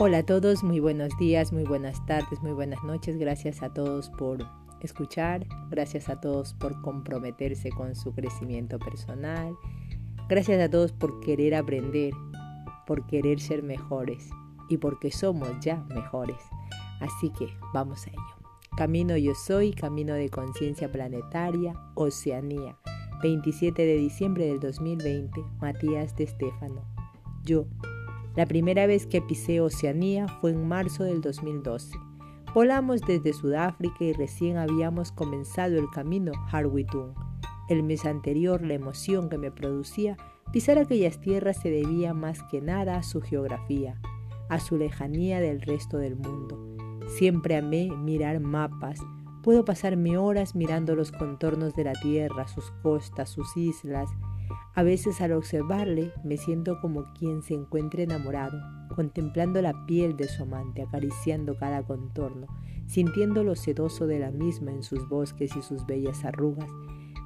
Hola a todos, muy buenos días, muy buenas tardes, muy buenas noches. Gracias a todos por escuchar, gracias a todos por comprometerse con su crecimiento personal, gracias a todos por querer aprender, por querer ser mejores y porque somos ya mejores. Así que vamos a ello. Camino yo soy, camino de conciencia planetaria, Oceanía, 27 de diciembre del 2020, Matías de Estéfano. Yo, la primera vez que pisé Oceanía fue en marzo del 2012. Volamos desde Sudáfrica y recién habíamos comenzado el camino Harwitun. El mes anterior la emoción que me producía pisar aquellas tierras se debía más que nada a su geografía, a su lejanía del resto del mundo. Siempre amé mirar mapas. Puedo pasarme horas mirando los contornos de la tierra, sus costas, sus islas, a veces al observarle me siento como quien se encuentra enamorado, contemplando la piel de su amante, acariciando cada contorno, sintiendo lo sedoso de la misma en sus bosques y sus bellas arrugas,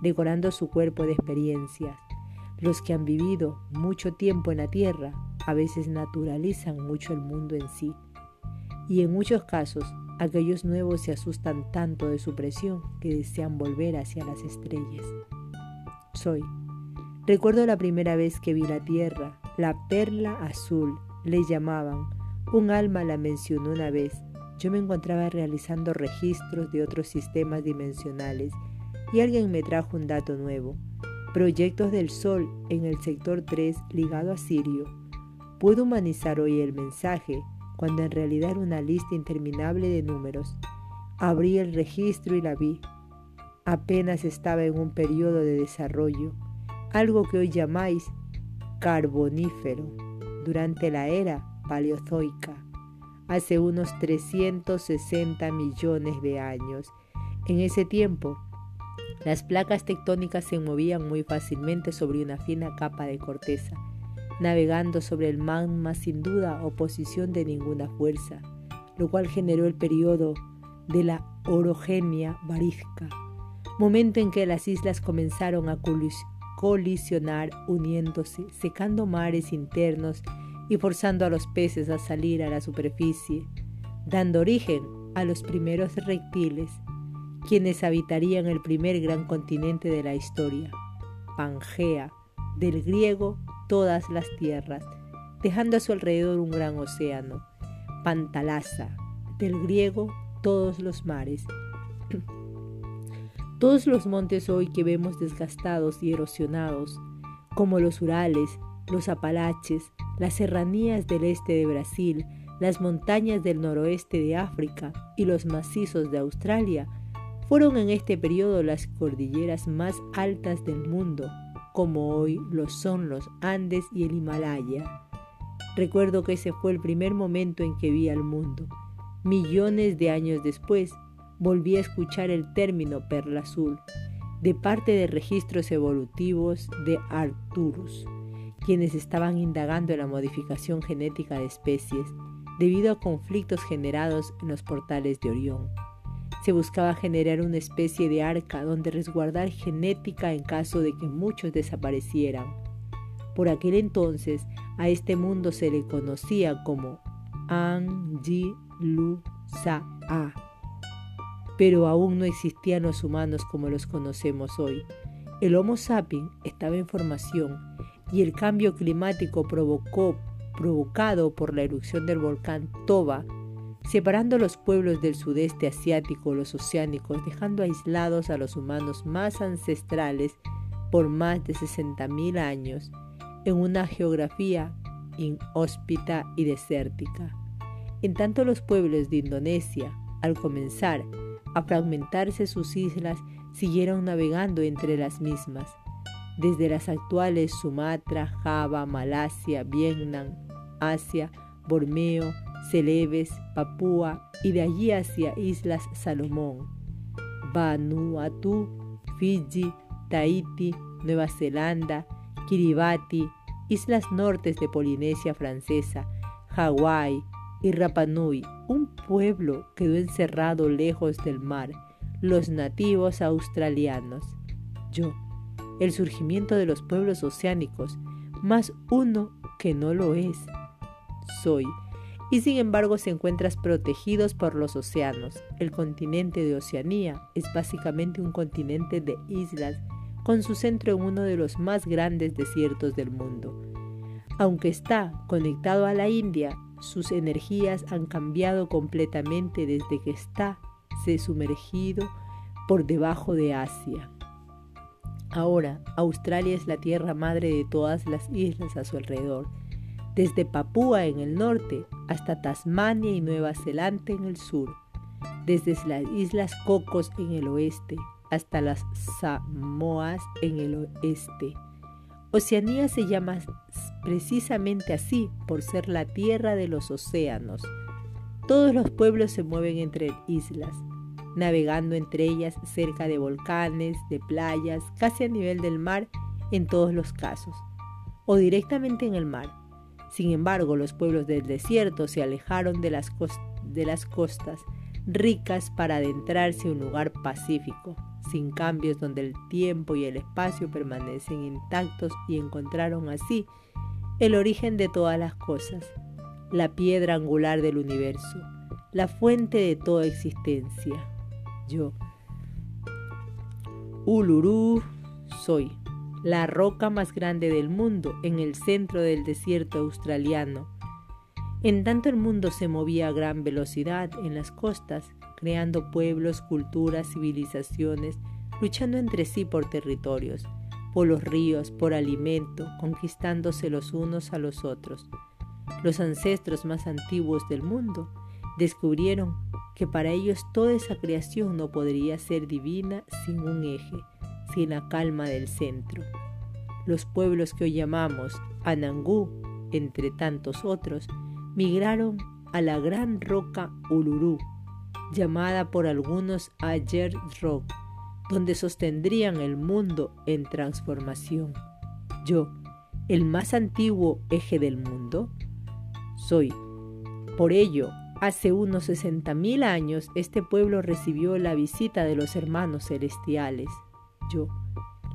decorando su cuerpo de experiencias. Los que han vivido mucho tiempo en la tierra a veces naturalizan mucho el mundo en sí. Y en muchos casos, aquellos nuevos se asustan tanto de su presión que desean volver hacia las estrellas. Soy Recuerdo la primera vez que vi la tierra, la perla azul, le llamaban. Un alma la mencionó una vez. Yo me encontraba realizando registros de otros sistemas dimensionales y alguien me trajo un dato nuevo. Proyectos del Sol en el sector 3 ligado a Sirio. Puedo humanizar hoy el mensaje cuando en realidad era una lista interminable de números. Abrí el registro y la vi. Apenas estaba en un periodo de desarrollo algo que hoy llamáis carbonífero, durante la era paleozoica, hace unos 360 millones de años. En ese tiempo, las placas tectónicas se movían muy fácilmente sobre una fina capa de corteza, navegando sobre el magma sin duda oposición de ninguna fuerza, lo cual generó el periodo de la orogenia varizca, momento en que las islas comenzaron a colisionar uniéndose, secando mares internos y forzando a los peces a salir a la superficie, dando origen a los primeros reptiles, quienes habitarían el primer gran continente de la historia, Pangea, del griego todas las tierras, dejando a su alrededor un gran océano, Pantalasa, del griego todos los mares. Todos los montes hoy que vemos desgastados y erosionados, como los Urales, los Apalaches, las serranías del este de Brasil, las montañas del noroeste de África y los macizos de Australia, fueron en este periodo las cordilleras más altas del mundo, como hoy lo son los Andes y el Himalaya. Recuerdo que ese fue el primer momento en que vi al mundo. Millones de años después, volví a escuchar el término perla azul de parte de registros evolutivos de Arcturus, quienes estaban indagando en la modificación genética de especies debido a conflictos generados en los portales de Orión. Se buscaba generar una especie de arca donde resguardar genética en caso de que muchos desaparecieran. Por aquel entonces a este mundo se le conocía como Anji Lu Sa A pero aún no existían los humanos como los conocemos hoy. El Homo sapiens estaba en formación y el cambio climático provocado por la erupción del volcán Toba, separando los pueblos del sudeste asiático, los oceánicos, dejando aislados a los humanos más ancestrales por más de 60.000 años en una geografía inhóspita y desértica. En tanto los pueblos de Indonesia, al comenzar, a fragmentarse sus islas, siguieron navegando entre las mismas, desde las actuales Sumatra, Java, Malasia, Vietnam, Asia, Borneo, Celebes, Papúa y de allí hacia Islas Salomón, Vanuatu, Fiji, Tahiti, Nueva Zelanda, Kiribati, islas nortes de Polinesia Francesa, Hawái, y Rapanui, un pueblo quedó encerrado lejos del mar, los nativos australianos. Yo, el surgimiento de los pueblos oceánicos, más uno que no lo es. Soy, y sin embargo se encuentran protegidos por los océanos. El continente de Oceanía es básicamente un continente de islas con su centro en uno de los más grandes desiertos del mundo. Aunque está conectado a la India, sus energías han cambiado completamente desde que está se sumergido por debajo de Asia. Ahora, Australia es la tierra madre de todas las islas a su alrededor desde Papúa en el norte hasta Tasmania y Nueva Zelanda en el sur, desde las Islas Cocos en el oeste hasta las Samoas en el oeste. Oceanía se llama precisamente así por ser la tierra de los océanos. Todos los pueblos se mueven entre islas, navegando entre ellas cerca de volcanes, de playas, casi a nivel del mar en todos los casos, o directamente en el mar sin embargo, los pueblos del desierto se alejaron de las, de las costas ricas para adentrarse en un lugar pacífico, sin cambios donde el tiempo y el espacio permanecen intactos y encontraron así el origen de todas las cosas, la piedra angular del universo, la fuente de toda existencia. Yo, Uluru, soy la roca más grande del mundo en el centro del desierto australiano. En tanto el mundo se movía a gran velocidad en las costas, creando pueblos, culturas, civilizaciones, luchando entre sí por territorios, por los ríos, por alimento, conquistándose los unos a los otros. Los ancestros más antiguos del mundo descubrieron que para ellos toda esa creación no podría ser divina sin un eje, sin la calma del centro. Los pueblos que hoy llamamos Anangú, entre tantos otros, migraron a la gran roca Uluru, llamada por algunos Ayer Rock, donde sostendrían el mundo en transformación. Yo, el más antiguo eje del mundo, soy. Por ello, hace unos 60.000 años este pueblo recibió la visita de los hermanos celestiales yo,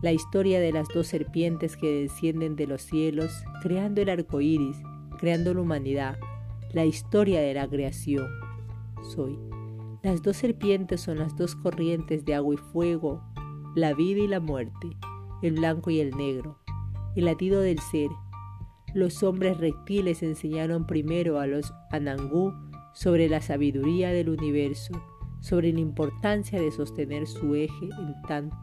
la historia de las dos serpientes que descienden de los cielos, creando el arco iris, creando la humanidad, la historia de la creación. Soy. Las dos serpientes son las dos corrientes de agua y fuego, la vida y la muerte, el blanco y el negro, el latido del ser. Los hombres reptiles enseñaron primero a los Anangú sobre la sabiduría del universo, sobre la importancia de sostener su eje en tanto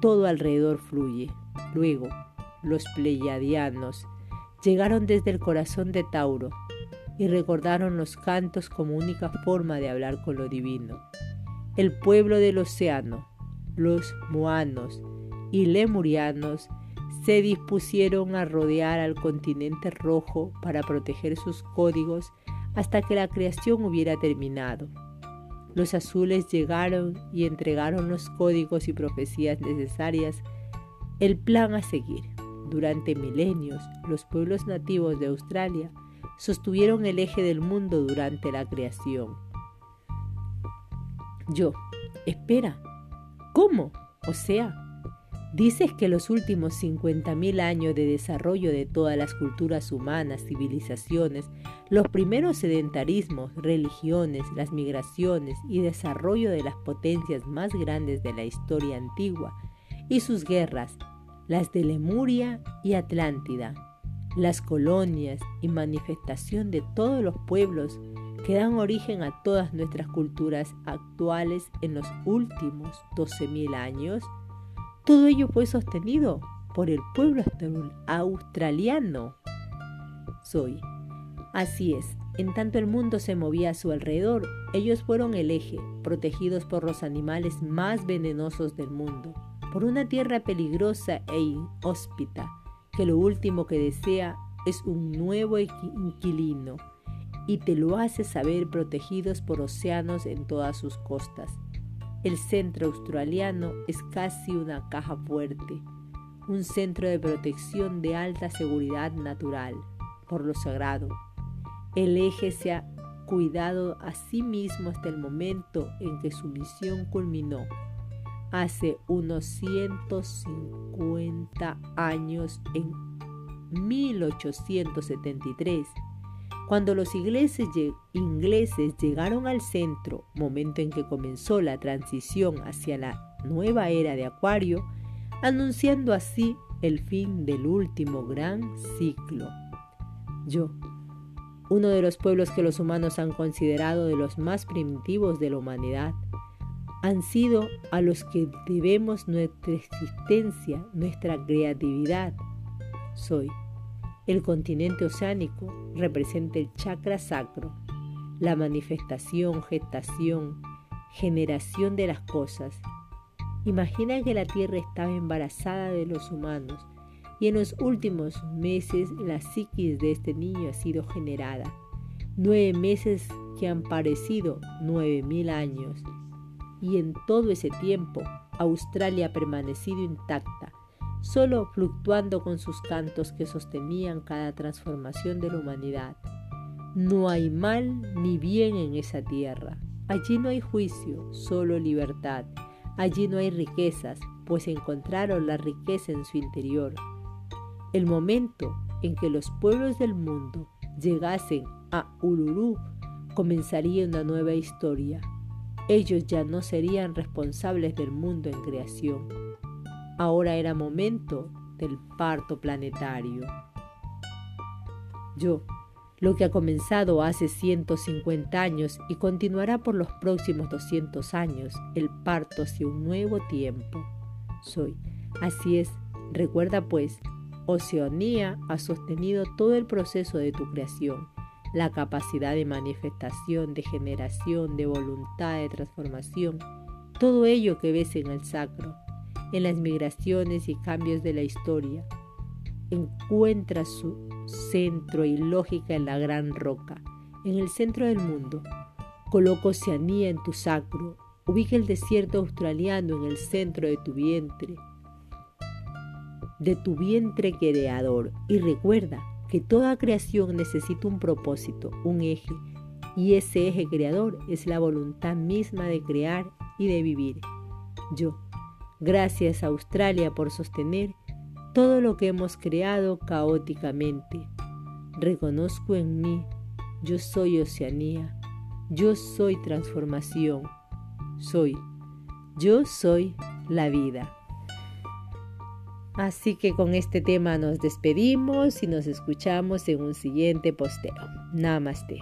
todo alrededor fluye. Luego, los pleiadianos llegaron desde el corazón de Tauro y recordaron los cantos como única forma de hablar con lo divino. El pueblo del océano, los moanos y lemurianos se dispusieron a rodear al continente rojo para proteger sus códigos hasta que la creación hubiera terminado. Los azules llegaron y entregaron los códigos y profecías necesarias, el plan a seguir. Durante milenios, los pueblos nativos de Australia sostuvieron el eje del mundo durante la creación. Yo, espera, ¿cómo? O sea, Dices que los últimos 50.000 años de desarrollo de todas las culturas humanas, civilizaciones, los primeros sedentarismos, religiones, las migraciones y desarrollo de las potencias más grandes de la historia antigua y sus guerras, las de Lemuria y Atlántida, las colonias y manifestación de todos los pueblos que dan origen a todas nuestras culturas actuales en los últimos 12.000 años, todo ello fue sostenido por el pueblo australiano. Soy. Así es, en tanto el mundo se movía a su alrededor, ellos fueron el eje, protegidos por los animales más venenosos del mundo, por una tierra peligrosa e inhóspita, que lo último que desea es un nuevo inquilino, y te lo hace saber protegidos por océanos en todas sus costas. El centro australiano es casi una caja fuerte, un centro de protección de alta seguridad natural, por lo sagrado. El eje se ha cuidado a sí mismo hasta el momento en que su misión culminó, hace unos 150 años en 1873, Cuando los ingleses, llegaron al centro, momento en que comenzó la transición hacia la nueva era de Acuario, anunciando así el fin del último gran ciclo. Yo, uno de los pueblos que los humanos han considerado de los más primitivos de la humanidad, han sido a los que debemos nuestra existencia, nuestra creatividad. Soy el continente oceánico representa el chakra sacro, la manifestación, gestación, generación de las cosas. Imagina que la Tierra estaba embarazada de los humanos y en los últimos meses la psiquis de este niño ha sido generada. Nueve meses que han parecido nueve mil años. Y en todo ese tiempo Australia ha permanecido intacta solo fluctuando con sus cantos que sostenían cada transformación de la humanidad. No hay mal ni bien en esa tierra. Allí no hay juicio, solo libertad. Allí no hay riquezas, pues encontraron la riqueza en su interior. El momento en que los pueblos del mundo llegasen a Uluru comenzaría una nueva historia. Ellos ya no serían responsables del mundo en creación Ahora era momento del parto planetario. Yo, lo que ha comenzado hace 150 años y continuará por los próximos 200 años, el parto hacia un nuevo tiempo. Soy. Así es, recuerda pues, Oceanía ha sostenido todo el proceso de tu creación, la capacidad de manifestación, de generación, de voluntad, de transformación, todo ello que ves en el sacro en las migraciones y cambios de la historia. Encuentra su centro y lógica en la gran roca, en el centro del mundo. Coloca Oceanía en tu sacro. Ubica el desierto australiano en el centro de tu vientre, de tu vientre creador. Y recuerda que toda creación necesita un propósito, un eje, y ese eje creador es la voluntad misma de crear y de vivir. Yo, Gracias a Australia por sostener todo lo que hemos creado caóticamente. Reconozco en mí, yo soy Oceanía, yo soy transformación, soy, yo soy la vida. Así que con este tema nos despedimos y nos escuchamos en un siguiente posteo. Namaste.